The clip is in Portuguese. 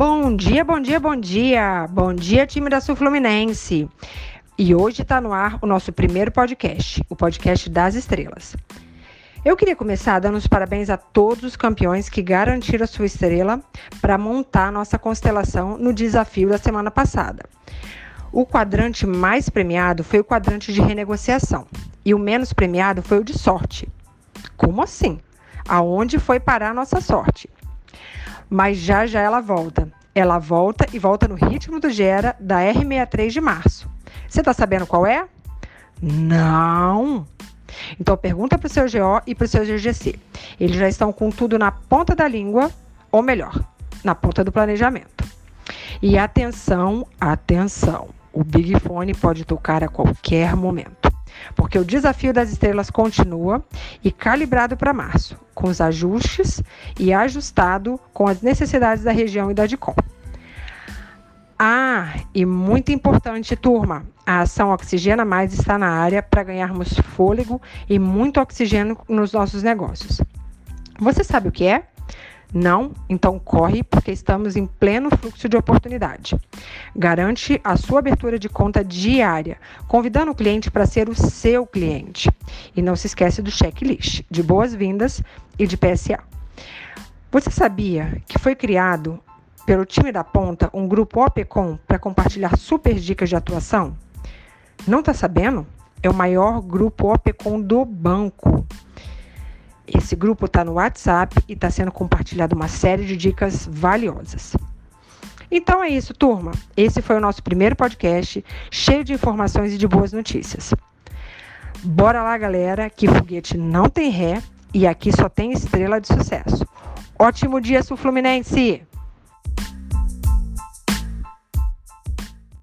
Bom dia, bom dia, bom dia. Bom dia, time da Sul Fluminense. E hoje está no ar o nosso primeiro podcast, o podcast das estrelas. Eu queria começar dando os parabéns a todos os campeões que garantiram a sua estrela para montar a nossa constelação no desafio da semana passada. O quadrante mais premiado foi o quadrante de renegociação e o menos premiado foi o de sorte. Como assim? Aonde foi parar a nossa sorte? mas já já ela volta. Ela volta e volta no ritmo do Gera da R63 de março. Você está sabendo qual é? Não! Então pergunta para o seu GO e para o seu GGC. Eles já estão com tudo na ponta da língua, ou melhor, na ponta do planejamento. E atenção, atenção! O Big Fone pode tocar a qualquer momento porque o desafio das estrelas continua e calibrado para março, com os ajustes e ajustado com as necessidades da região e da DICOM. Ah, e muito importante, turma, a ação Oxigena Mais está na área para ganharmos fôlego e muito oxigênio nos nossos negócios. Você sabe o que é? Não? Então corre, porque estamos em pleno fluxo de oportunidade. Garante a sua abertura de conta diária, convidando o cliente para ser o seu cliente. E não se esquece do checklist de boas-vindas e de PSA. Você sabia que foi criado pelo time da ponta um grupo OPCOM para compartilhar super dicas de atuação? Não está sabendo? É o maior grupo OPCOM do banco. Esse grupo está no WhatsApp e está sendo compartilhado uma série de dicas valiosas. Então é isso, turma. Esse foi o nosso primeiro podcast, cheio de informações e de boas notícias. Bora lá, galera, que foguete não tem ré e aqui só tem estrela de sucesso. Ótimo dia, Sul Fluminense!